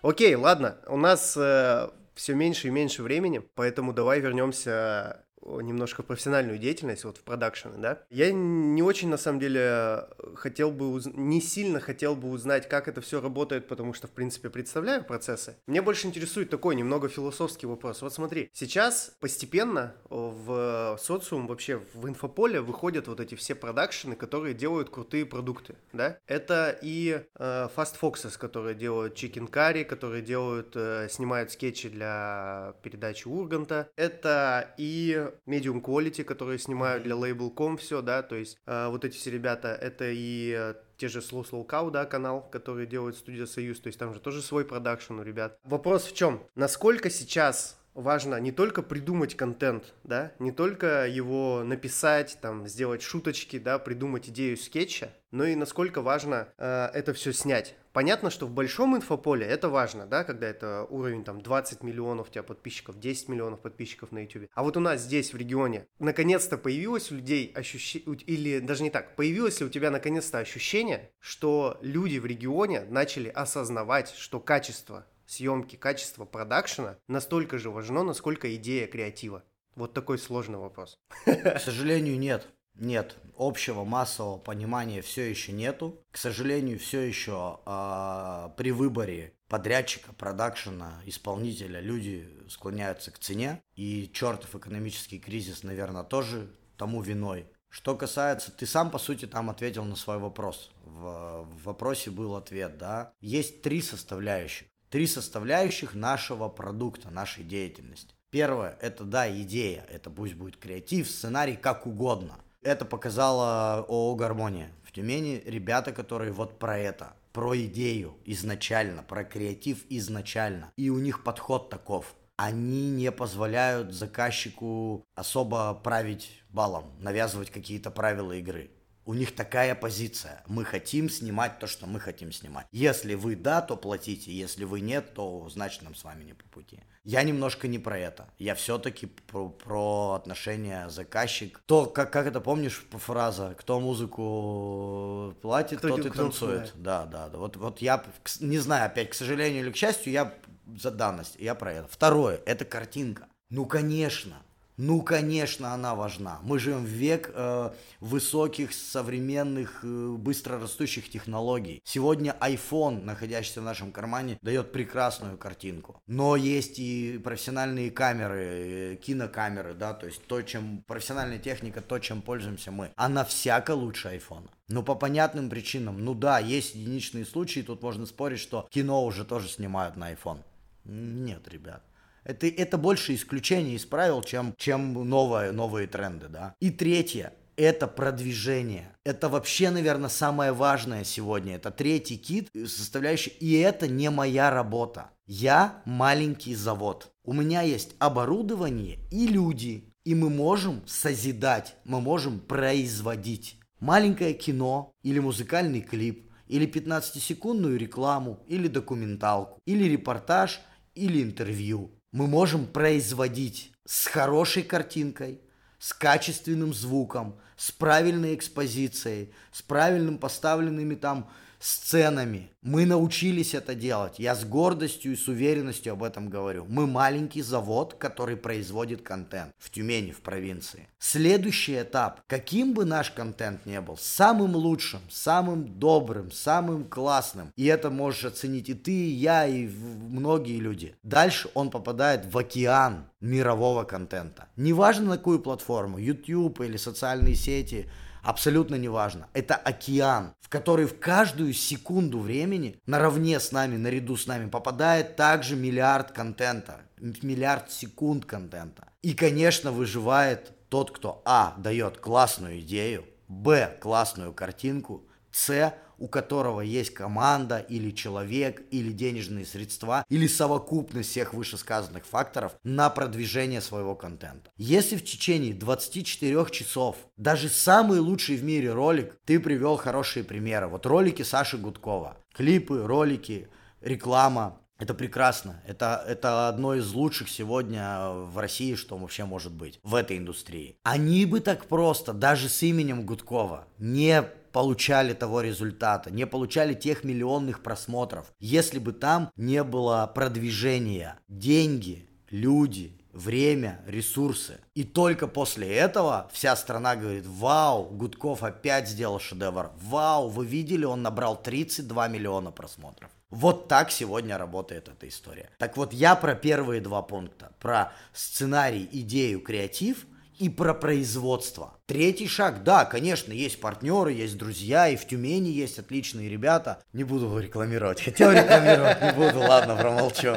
Окей, ладно, у нас э, все меньше и меньше времени, поэтому давай вернемся немножко профессиональную деятельность, вот в продакшены, да, я не очень, на самом деле, хотел бы, уз... не сильно хотел бы узнать, как это все работает, потому что, в принципе, представляю процессы. Мне больше интересует такой немного философский вопрос. Вот смотри, сейчас постепенно в социум, вообще в инфополе выходят вот эти все продакшены, которые делают крутые продукты, да. Это и э, Fast Foxes, которые делают Chicken Curry, которые делают, э, снимают скетчи для передачи Урганта. Это и Medium Quality, которые снимают для Label.com все, да, то есть э, вот эти все ребята, это и э, те же Slow Slow Cow, да, канал, который делает студия Союз, то есть там же тоже свой продакшн у ребят. Вопрос в чем? Насколько сейчас важно не только придумать контент, да, не только его написать, там, сделать шуточки, да, придумать идею скетча, но и насколько важно э, это все снять. Понятно, что в большом инфополе это важно, да, когда это уровень там 20 миллионов у тебя подписчиков, 10 миллионов подписчиков на YouTube. А вот у нас здесь в регионе наконец-то появилось у людей ощущение, или даже не так, появилось ли у тебя наконец-то ощущение, что люди в регионе начали осознавать, что качество съемки, качество продакшена настолько же важно, насколько идея креатива? Вот такой сложный вопрос. К сожалению, нет. Нет, общего массового понимания все еще нету. К сожалению, все еще э, при выборе подрядчика, продакшена, исполнителя люди склоняются к цене. И чертов экономический кризис, наверное, тоже тому виной. Что касается, ты сам, по сути, там ответил на свой вопрос. В, в вопросе был ответ, да. Есть три составляющих. Три составляющих нашего продукта, нашей деятельности. Первое, это, да, идея. Это пусть будет креатив, сценарий, как угодно. Это показала ООО «Гармония». В Тюмени ребята, которые вот про это, про идею изначально, про креатив изначально. И у них подход таков. Они не позволяют заказчику особо править балом, навязывать какие-то правила игры. У них такая позиция. Мы хотим снимать то, что мы хотим снимать. Если вы да, то платите. Если вы нет, то значит нам с вами не по пути. Я немножко не про это. Я все-таки про, про отношения заказчик. То, как, как это помнишь фраза, кто музыку платит, кто тот и танцует. Да, да, да. Вот, вот я не знаю, опять, к сожалению или к счастью, я за данность, я про это. Второе, это картинка. Ну, конечно, ну, конечно, она важна. Мы живем в век э, высоких, современных, э, быстро растущих технологий. Сегодня iPhone, находящийся в нашем кармане, дает прекрасную картинку. Но есть и профессиональные камеры, э, кинокамеры, да, то есть то, чем профессиональная техника, то, чем пользуемся мы. Она всяко лучше iPhone. Ну, по понятным причинам. Ну да, есть единичные случаи, тут можно спорить, что кино уже тоже снимают на iPhone. Нет, ребят. Это, это больше исключение из правил, чем, чем новое, новые тренды, да. И третье, это продвижение. Это вообще, наверное, самое важное сегодня. Это третий кит, составляющий. И это не моя работа. Я маленький завод. У меня есть оборудование и люди. И мы можем созидать, мы можем производить. Маленькое кино или музыкальный клип, или 15-секундную рекламу, или документалку, или репортаж, или интервью мы можем производить с хорошей картинкой, с качественным звуком, с правильной экспозицией, с правильным поставленными там сценами. Мы научились это делать. Я с гордостью и с уверенностью об этом говорю. Мы маленький завод, который производит контент в Тюмени, в провинции. Следующий этап. Каким бы наш контент не был, самым лучшим, самым добрым, самым классным. И это можешь оценить и ты, и я, и многие люди. Дальше он попадает в океан мирового контента. Неважно на какую платформу, YouTube или социальные сети – абсолютно неважно. Это океан, в который в каждую секунду времени наравне с нами, наряду с нами попадает также миллиард контента, миллиард секунд контента. И, конечно, выживает тот, кто А. дает классную идею, Б. классную картинку, С у которого есть команда или человек, или денежные средства, или совокупность всех вышесказанных факторов на продвижение своего контента. Если в течение 24 часов даже самый лучший в мире ролик, ты привел хорошие примеры. Вот ролики Саши Гудкова, клипы, ролики, реклама, Это прекрасно. Это, это одно из лучших сегодня в России, что вообще может быть в этой индустрии. Они бы так просто, даже с именем Гудкова, не получали того результата, не получали тех миллионных просмотров, если бы там не было продвижения, деньги, люди, время, ресурсы. И только после этого вся страна говорит, вау, Гудков опять сделал шедевр, вау, вы видели, он набрал 32 миллиона просмотров. Вот так сегодня работает эта история. Так вот, я про первые два пункта. Про сценарий, идею, креатив и про производство. Третий шаг, да, конечно, есть партнеры, есть друзья, и в Тюмени есть отличные ребята. Не буду рекламировать, хотел рекламировать, не буду, ладно, промолчу.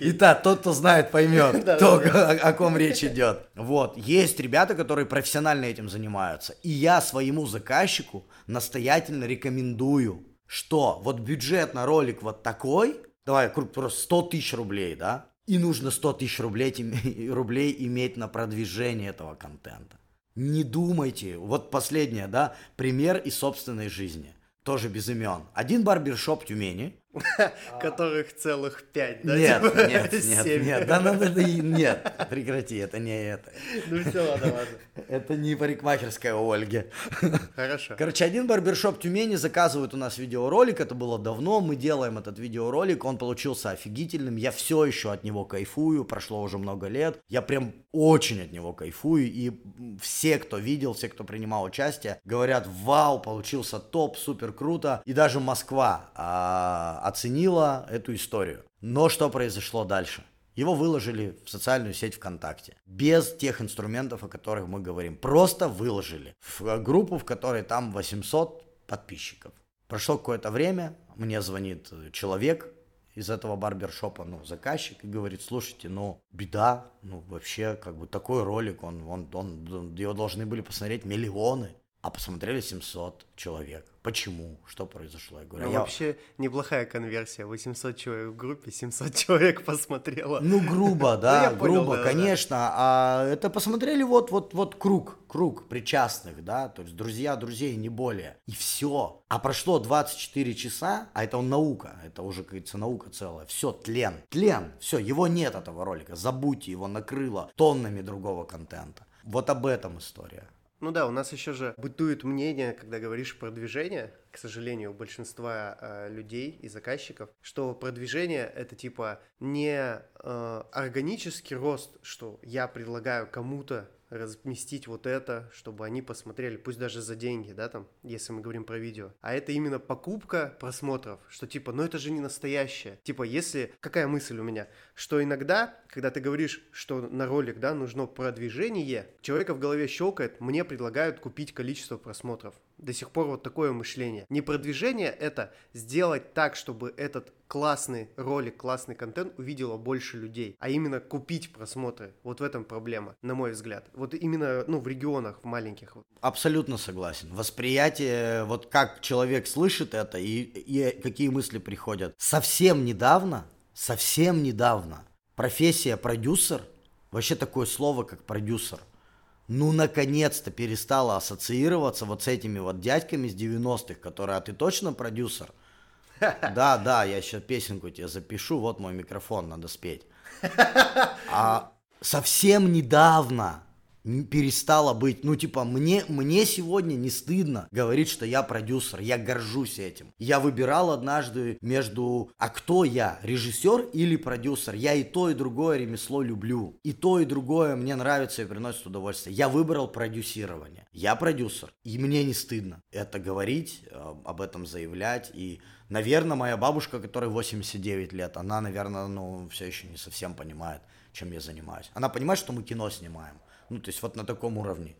Итак, тот, кто знает, поймет, то, о ком речь идет. Вот, есть ребята, которые профессионально этим занимаются. И я своему заказчику настоятельно рекомендую что вот бюджет на ролик вот такой, давай просто 100 тысяч рублей, да, и нужно 100 тысяч рублей, рублей иметь на продвижение этого контента. Не думайте, вот последнее, да, пример из собственной жизни, тоже без имен. Один барбершоп в Тюмени, Которых целых пять, да? Нет, типа нет, нет, нет, да надо, нет, прекрати, это не это. Ну все, ладно, ладно. Это не парикмахерская у Ольги. Хорошо. Короче, один барбершоп Тюмени заказывает у нас видеоролик, это было давно, мы делаем этот видеоролик, он получился офигительным, я все еще от него кайфую, прошло уже много лет, я прям очень от него кайфую, и все, кто видел, все, кто принимал участие, говорят, вау, получился топ, супер круто, и даже Москва а, оценила эту историю. Но что произошло дальше? Его выложили в социальную сеть ВКонтакте. Без тех инструментов, о которых мы говорим. Просто выложили. В группу, в которой там 800 подписчиков. Прошло какое-то время, мне звонит человек из этого барбершопа, ну, заказчик, и говорит, слушайте, ну, беда, ну, вообще, как бы такой ролик, он, он, он, его должны были посмотреть миллионы, а посмотрели 700 человек. Почему? Что произошло? Я говорю, ну, я... вообще неплохая конверсия. 800 человек в группе, 700 человек посмотрело. Ну, грубо, да, грубо, конечно. А это посмотрели вот, вот, вот круг, круг причастных, да, то есть друзья друзей, не более. И все. А прошло 24 часа, а это наука, это уже, как говорится, наука целая. Все, тлен, тлен, все, его нет этого ролика. Забудьте, его накрыло тоннами другого контента. Вот об этом история. Ну да, у нас еще же бытует мнение, когда говоришь продвижение, к сожалению, у большинства э, людей и заказчиков, что продвижение это типа не э, органический рост, что я предлагаю кому-то разместить вот это, чтобы они посмотрели, пусть даже за деньги, да, там, если мы говорим про видео. А это именно покупка просмотров, что типа, ну это же не настоящее. Типа, если, какая мысль у меня, что иногда, когда ты говоришь, что на ролик, да, нужно продвижение, человека в голове щелкает, мне предлагают купить количество просмотров до сих пор вот такое мышление. Не продвижение это сделать так, чтобы этот классный ролик, классный контент увидело больше людей, а именно купить просмотры. Вот в этом проблема, на мой взгляд. Вот именно, ну, в регионах, в маленьких. Абсолютно согласен. Восприятие, вот как человек слышит это и, и какие мысли приходят. Совсем недавно, совсем недавно профессия продюсер, вообще такое слово, как продюсер, ну, наконец-то перестала ассоциироваться вот с этими вот дядьками с 90-х, которые, а ты точно продюсер? Да, да, я сейчас песенку тебе запишу, вот мой микрофон, надо спеть. А совсем недавно перестало быть, ну типа мне, мне сегодня не стыдно говорить, что я продюсер, я горжусь этим. Я выбирал однажды между, а кто я, режиссер или продюсер? Я и то, и другое ремесло люблю. И то, и другое мне нравится и приносит удовольствие. Я выбрал продюсирование. Я продюсер, и мне не стыдно это говорить, э, об этом заявлять. И, наверное, моя бабушка, которой 89 лет, она, наверное, ну, все еще не совсем понимает, чем я занимаюсь. Она понимает, что мы кино снимаем. Ну, то есть вот на таком уровне.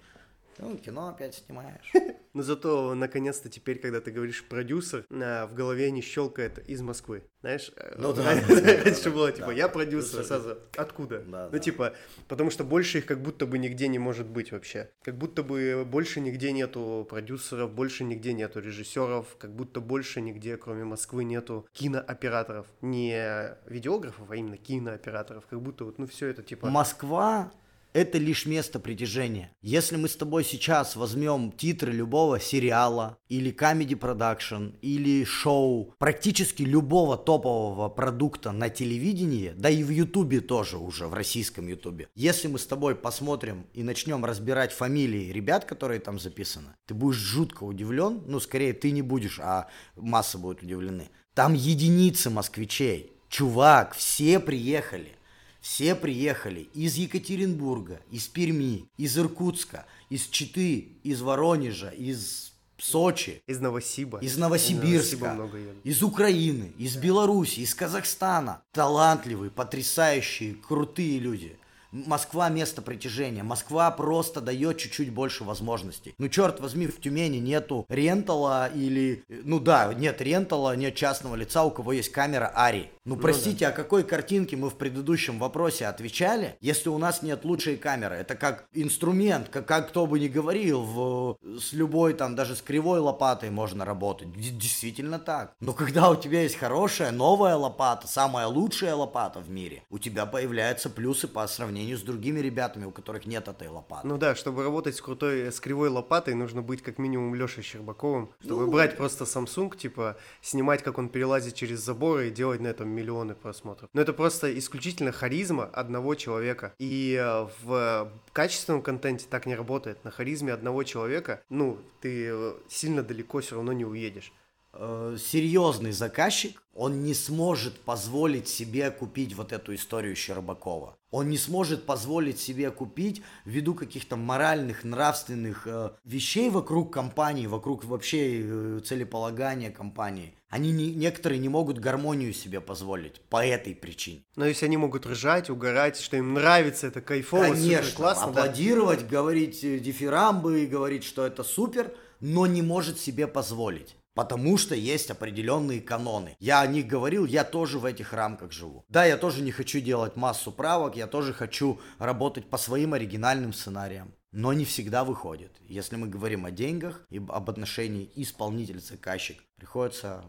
Ну, кино опять снимаешь. Но зато, наконец-то, теперь, когда ты говоришь продюсер, в голове не щелкает из Москвы. Знаешь? Э, ну да. Раньше было, типа, я продюсер, сразу, откуда? Ну, типа, потому что больше их как будто бы нигде не может быть вообще. Как будто бы больше нигде нету продюсеров, больше нигде нету режиссеров, как будто больше нигде, кроме Москвы, нету кинооператоров. Не видеографов, а именно кинооператоров. Как будто вот, ну, все это, типа... Москва это лишь место притяжения. Если мы с тобой сейчас возьмем титры любого сериала, или комедий продакшн, или шоу, практически любого топового продукта на телевидении, да и в ютубе тоже уже, в российском ютубе, если мы с тобой посмотрим и начнем разбирать фамилии ребят, которые там записаны, ты будешь жутко удивлен, ну, скорее ты не будешь, а масса будет удивлены. Там единицы москвичей. Чувак, все приехали. Все приехали из Екатеринбурга, из Перми, из Иркутска, из Читы, из Воронежа, из Сочи, Из Новосиба. из Из Новосибирска, едут. из Украины, из Беларуси, из Казахстана. Талантливые, потрясающие, крутые люди. Москва место притяжения. Москва просто дает чуть-чуть больше возможностей. Ну, черт возьми, в Тюмени нету рентала или... Ну да, нет рентала, нет частного лица, у кого есть камера Ари. Ну, простите, о какой картинке мы в предыдущем вопросе отвечали, если у нас нет лучшей камеры? Это как инструмент, как, как кто бы ни говорил, в, с любой там, даже с кривой лопатой можно работать. Действительно так. Но когда у тебя есть хорошая, новая лопата, самая лучшая лопата в мире, у тебя появляются плюсы по сравнению с другими ребятами, у которых нет этой лопаты. Ну да, чтобы работать с крутой, с кривой лопатой, нужно быть как минимум Лешей Щербаковым. Чтобы Ну. брать просто Samsung, типа, снимать, как он перелазит через заборы и делать на этом миллионы просмотров. Но это просто исключительно харизма одного человека. И э, в качественном контенте так не работает. На харизме одного человека, ну, ты э, сильно далеко все равно не уедешь. Э, серьезный заказчик, он не сможет позволить себе купить вот эту историю Щербакова. Он не сможет позволить себе купить ввиду каких-то моральных, нравственных э, вещей вокруг компании, вокруг вообще э, целеполагания компании. Они не, некоторые не могут гармонию себе позволить по этой причине. Но если они могут ржать, угорать, что им нравится, это кайфово, Конечно, супер классно, да. аплодировать, говорить э, дифирамбы, говорить, что это супер, но не может себе позволить. Потому что есть определенные каноны. Я о них говорил, я тоже в этих рамках живу. Да, я тоже не хочу делать массу правок, я тоже хочу работать по своим оригинальным сценариям. Но не всегда выходит. Если мы говорим о деньгах и об отношении исполнитель-заказчик, приходится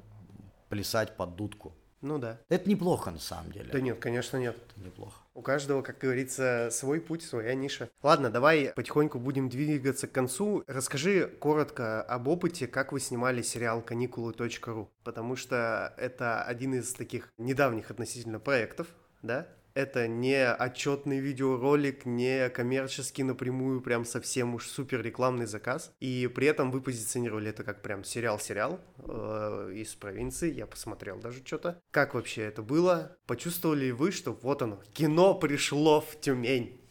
плясать под дудку. Ну да. Это неплохо на самом деле. Да нет, конечно нет. Это неплохо. У каждого, как говорится, свой путь, своя ниша. Ладно, давай потихоньку будем двигаться к концу. Расскажи коротко об опыте, как вы снимали сериал каникулы.ру, потому что это один из таких недавних относительно проектов, да? Это не отчетный видеоролик, не коммерческий напрямую, прям совсем уж супер рекламный заказ. И при этом вы позиционировали это как прям сериал-сериал э, из провинции. Я посмотрел даже что-то. Как вообще это было? Почувствовали ли вы, что вот оно, кино пришло в Тюмень?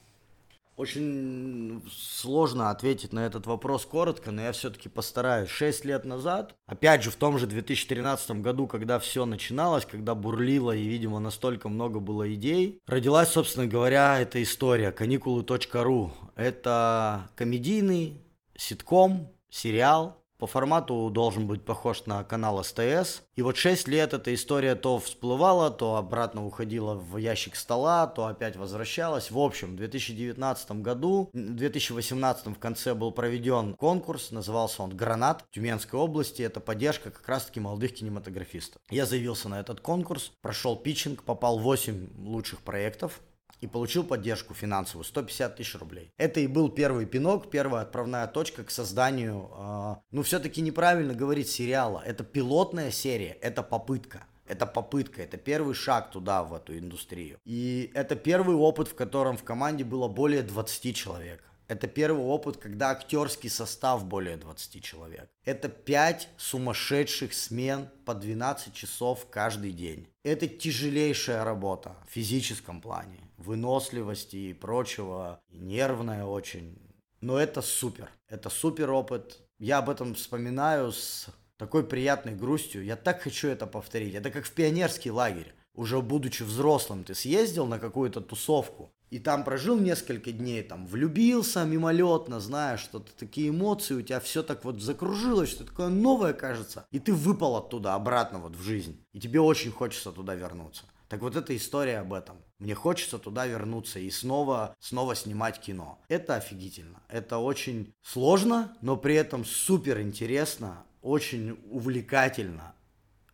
Очень сложно ответить на этот вопрос коротко, но я все-таки постараюсь. Шесть лет назад, опять же в том же 2013 году, когда все начиналось, когда бурлило и, видимо, настолько много было идей, родилась, собственно говоря, эта история каникулы.ру. Это комедийный ситком, сериал, по формату должен быть похож на канал СТС. И вот 6 лет эта история то всплывала, то обратно уходила в ящик стола, то опять возвращалась. В общем, в 2019 году, в 2018 в конце был проведен конкурс, назывался он «Гранат» Тюменской области. Это поддержка как раз-таки молодых кинематографистов. Я заявился на этот конкурс, прошел питчинг, попал в 8 лучших проектов и получил поддержку финансовую 150 тысяч рублей. Это и был первый пинок, первая отправная точка к созданию, э, ну все-таки неправильно говорить сериала, это пилотная серия, это попытка. Это попытка, это первый шаг туда, в эту индустрию. И это первый опыт, в котором в команде было более 20 человек. Это первый опыт, когда актерский состав более 20 человек. Это 5 сумасшедших смен по 12 часов каждый день. Это тяжелейшая работа в физическом плане, выносливости и прочего, и нервная очень. Но это супер, это супер опыт. Я об этом вспоминаю с такой приятной грустью. Я так хочу это повторить. Это как в пионерский лагерь. Уже будучи взрослым, ты съездил на какую-то тусовку, и там прожил несколько дней, там влюбился мимолетно, знаешь, что-то такие эмоции, у тебя все так вот закружилось, что такое новое кажется, и ты выпал оттуда обратно вот в жизнь, и тебе очень хочется туда вернуться. Так вот эта история об этом. Мне хочется туда вернуться и снова, снова снимать кино. Это офигительно. Это очень сложно, но при этом супер интересно, очень увлекательно,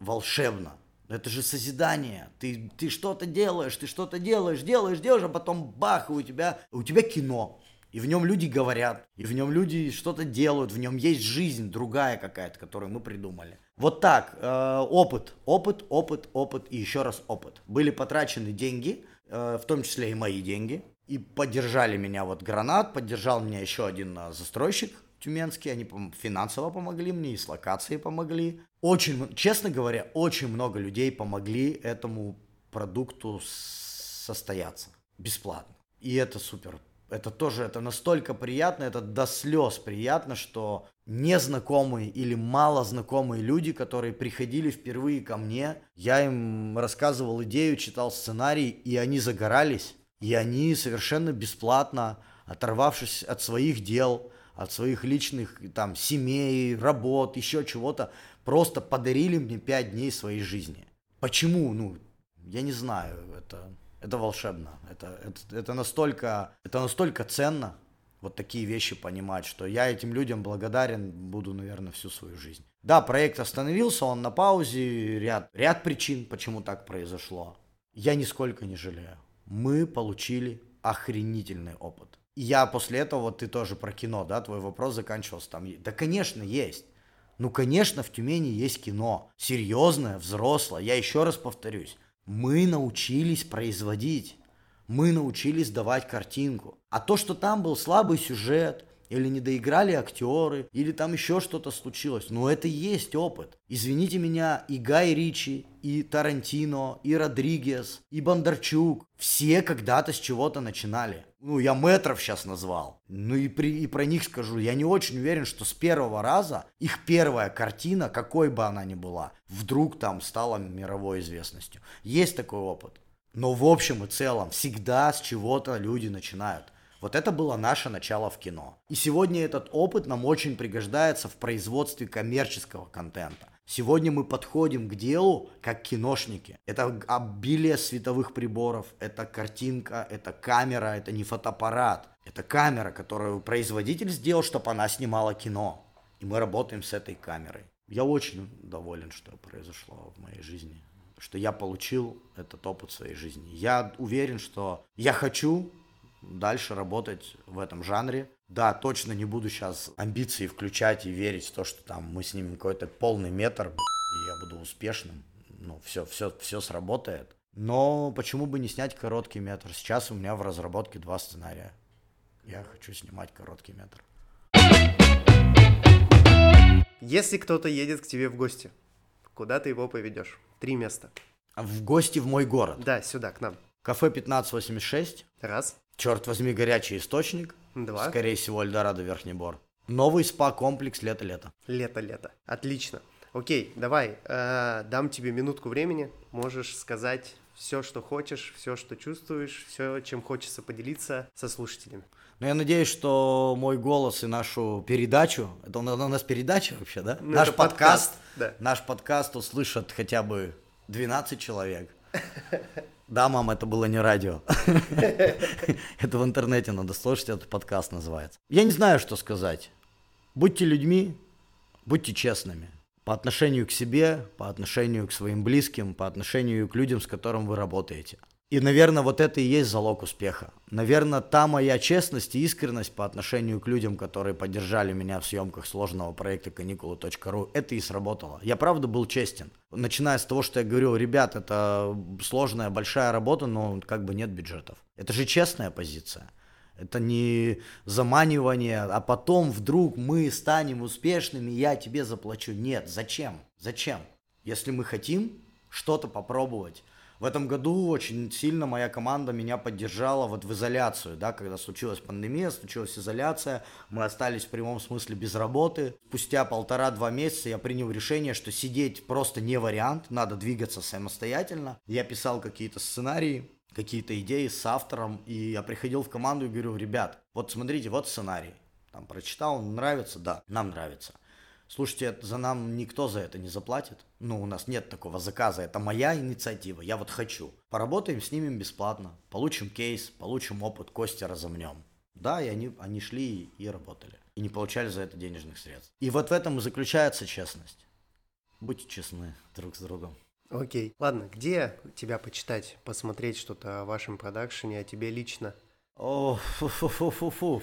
волшебно. Это же созидание. Ты, ты что-то делаешь, ты что-то делаешь, делаешь, делаешь, а потом бах, и у тебя, у тебя кино. И в нем люди говорят, и в нем люди что-то делают, в нем есть жизнь другая какая-то, которую мы придумали. Вот так, э, опыт, опыт, опыт, опыт и еще раз опыт. Были потрачены деньги, э, в том числе и мои деньги, и поддержали меня вот Гранат, поддержал меня еще один э, застройщик тюменский, они финансово помогли мне, и с локацией помогли. Очень, честно говоря, очень много людей помогли этому продукту состояться бесплатно. И это супер это тоже, это настолько приятно, это до слез приятно, что незнакомые или мало знакомые люди, которые приходили впервые ко мне, я им рассказывал идею, читал сценарий, и они загорались, и они совершенно бесплатно, оторвавшись от своих дел, от своих личных там семей, работ, еще чего-то, просто подарили мне пять дней своей жизни. Почему? Ну, я не знаю, это это волшебно. Это, это, это, настолько, это настолько ценно, вот такие вещи понимать, что я этим людям благодарен буду, наверное, всю свою жизнь. Да, проект остановился, он на паузе, ряд, ряд причин, почему так произошло. Я нисколько не жалею. Мы получили охренительный опыт. Я после этого, вот ты тоже про кино, да, твой вопрос заканчивался там. Да, конечно, есть. Ну, конечно, в Тюмени есть кино. Серьезное, взрослое. Я еще раз повторюсь. Мы научились производить, мы научились давать картинку. А то, что там был слабый сюжет, или не доиграли актеры, или там еще что-то случилось. Но это и есть опыт. Извините меня, и Гай Ричи, и Тарантино, и Родригес, и Бондарчук, все когда-то с чего-то начинали. Ну, я метров сейчас назвал. Ну и, при, и про них скажу. Я не очень уверен, что с первого раза их первая картина, какой бы она ни была, вдруг там стала мировой известностью. Есть такой опыт. Но в общем и целом всегда с чего-то люди начинают. Вот это было наше начало в кино. И сегодня этот опыт нам очень пригождается в производстве коммерческого контента. Сегодня мы подходим к делу как киношники. Это обилие световых приборов, это картинка, это камера, это не фотоаппарат. Это камера, которую производитель сделал, чтобы она снимала кино. И мы работаем с этой камерой. Я очень доволен, что произошло в моей жизни. Что я получил этот опыт своей жизни. Я уверен, что я хочу дальше работать в этом жанре. Да, точно не буду сейчас амбиции включать и верить в то, что там мы снимем какой-то полный метр, и я буду успешным. Ну, все, все, все сработает. Но почему бы не снять короткий метр? Сейчас у меня в разработке два сценария. Я хочу снимать короткий метр. Если кто-то едет к тебе в гости, куда ты его поведешь? Три места. В гости в мой город? Да, сюда, к нам. Кафе 1586. Раз. Черт возьми, горячий источник. Два. Скорее всего, Эльдорадо Верхний Бор. Новый спа-комплекс лето-лето. Лето-лето. Отлично. Окей, давай, э, дам тебе минутку времени. Можешь сказать все, что хочешь, все, что чувствуешь, все, чем хочется поделиться со слушателями. Ну, я надеюсь, что мой голос и нашу передачу, это у нас передача вообще, да? Ну, Наш подкаст, подкаст да. наш подкаст услышат хотя бы 12 человек. Да, мам, это было не радио. Это в интернете надо слушать, этот подкаст называется. Я не знаю, что сказать. Будьте людьми, будьте честными. По отношению к себе, по отношению к своим близким, по отношению к людям, с которыми вы работаете. И, наверное, вот это и есть залог успеха. Наверное, та моя честность и искренность по отношению к людям, которые поддержали меня в съемках сложного проекта каникулы.ру, это и сработало. Я правда был честен. Начиная с того, что я говорил, ребят, это сложная, большая работа, но как бы нет бюджетов. Это же честная позиция. Это не заманивание, а потом вдруг мы станем успешными, я тебе заплачу. Нет, зачем? Зачем? Если мы хотим что-то попробовать, в этом году очень сильно моя команда меня поддержала вот в изоляцию, да, когда случилась пандемия, случилась изоляция, мы остались в прямом смысле без работы. Спустя полтора-два месяца я принял решение, что сидеть просто не вариант, надо двигаться самостоятельно. Я писал какие-то сценарии, какие-то идеи с автором, и я приходил в команду и говорю, ребят, вот смотрите, вот сценарий. Там прочитал, нравится? Да, нам нравится. Слушайте, за нам никто за это не заплатит. Ну, у нас нет такого заказа. Это моя инициатива. Я вот хочу. Поработаем, снимем бесплатно. Получим кейс, получим опыт, кости разомнем. Да, и они, они шли и работали. И не получали за это денежных средств. И вот в этом и заключается честность. Будьте честны друг с другом. Окей. Ладно, где тебя почитать, посмотреть что-то о вашем продакшене, о тебе лично? О, фу-фу-фу-фу-фу.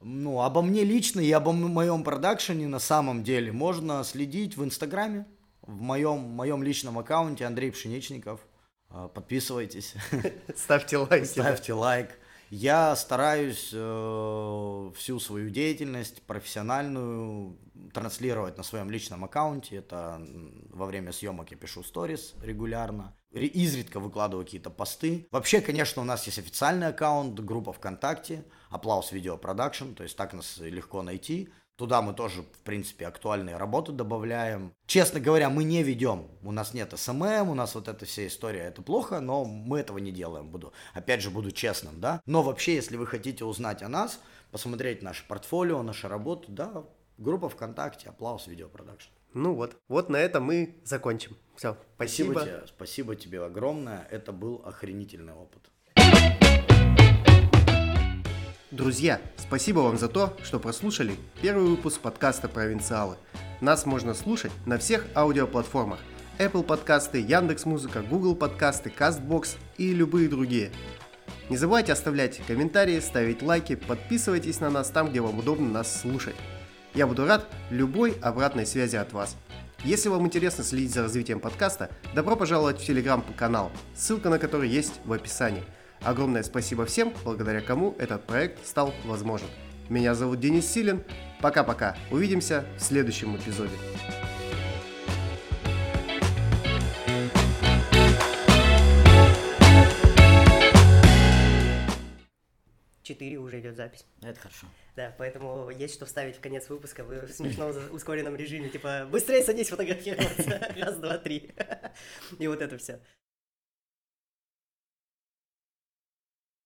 Ну, обо мне лично и обо моем продакшене на самом деле можно следить в Инстаграме, в моем, моем личном аккаунте Андрей Пшеничников. А, Подписывайтесь, Ставьте лайки. ставьте лайк. Я стараюсь э, всю свою деятельность профессиональную транслировать на своем личном аккаунте. Это во время съемок я пишу сторис регулярно. Ре- Изредка выкладываю какие-то посты. Вообще, конечно, у нас есть официальный аккаунт, группа ВКонтакте, Applause Video Production, то есть так нас легко найти. Туда мы тоже, в принципе, актуальные работы добавляем. Честно говоря, мы не ведем. У нас нет SMM, у нас вот эта вся история. Это плохо, но мы этого не делаем. Буду, опять же, буду честным, да. Но вообще, если вы хотите узнать о нас, посмотреть наше портфолио, наши работы, да, группа ВКонтакте, Applause Video Production. Ну вот, вот на этом мы закончим. Все, Спасибо спасибо. тебе, спасибо тебе огромное. Это был охренительный опыт. Друзья, спасибо вам за то, что прослушали первый выпуск подкаста «Провинциалы». Нас можно слушать на всех аудиоплатформах. Apple подкасты, Яндекс.Музыка, Google подкасты, Castbox и любые другие. Не забывайте оставлять комментарии, ставить лайки, подписывайтесь на нас там, где вам удобно нас слушать. Я буду рад любой обратной связи от вас. Если вам интересно следить за развитием подкаста, добро пожаловать в телеграм-канал, ссылка на который есть в описании. Огромное спасибо всем, благодаря кому этот проект стал возможен. Меня зовут Денис Силин. Пока-пока. Увидимся в следующем эпизоде. Четыре уже идет запись. Это хорошо. Да, поэтому есть что вставить в конец выпуска в смешном ускоренном режиме. Типа, быстрее садись фотографироваться. Раз, два, три. И вот это все.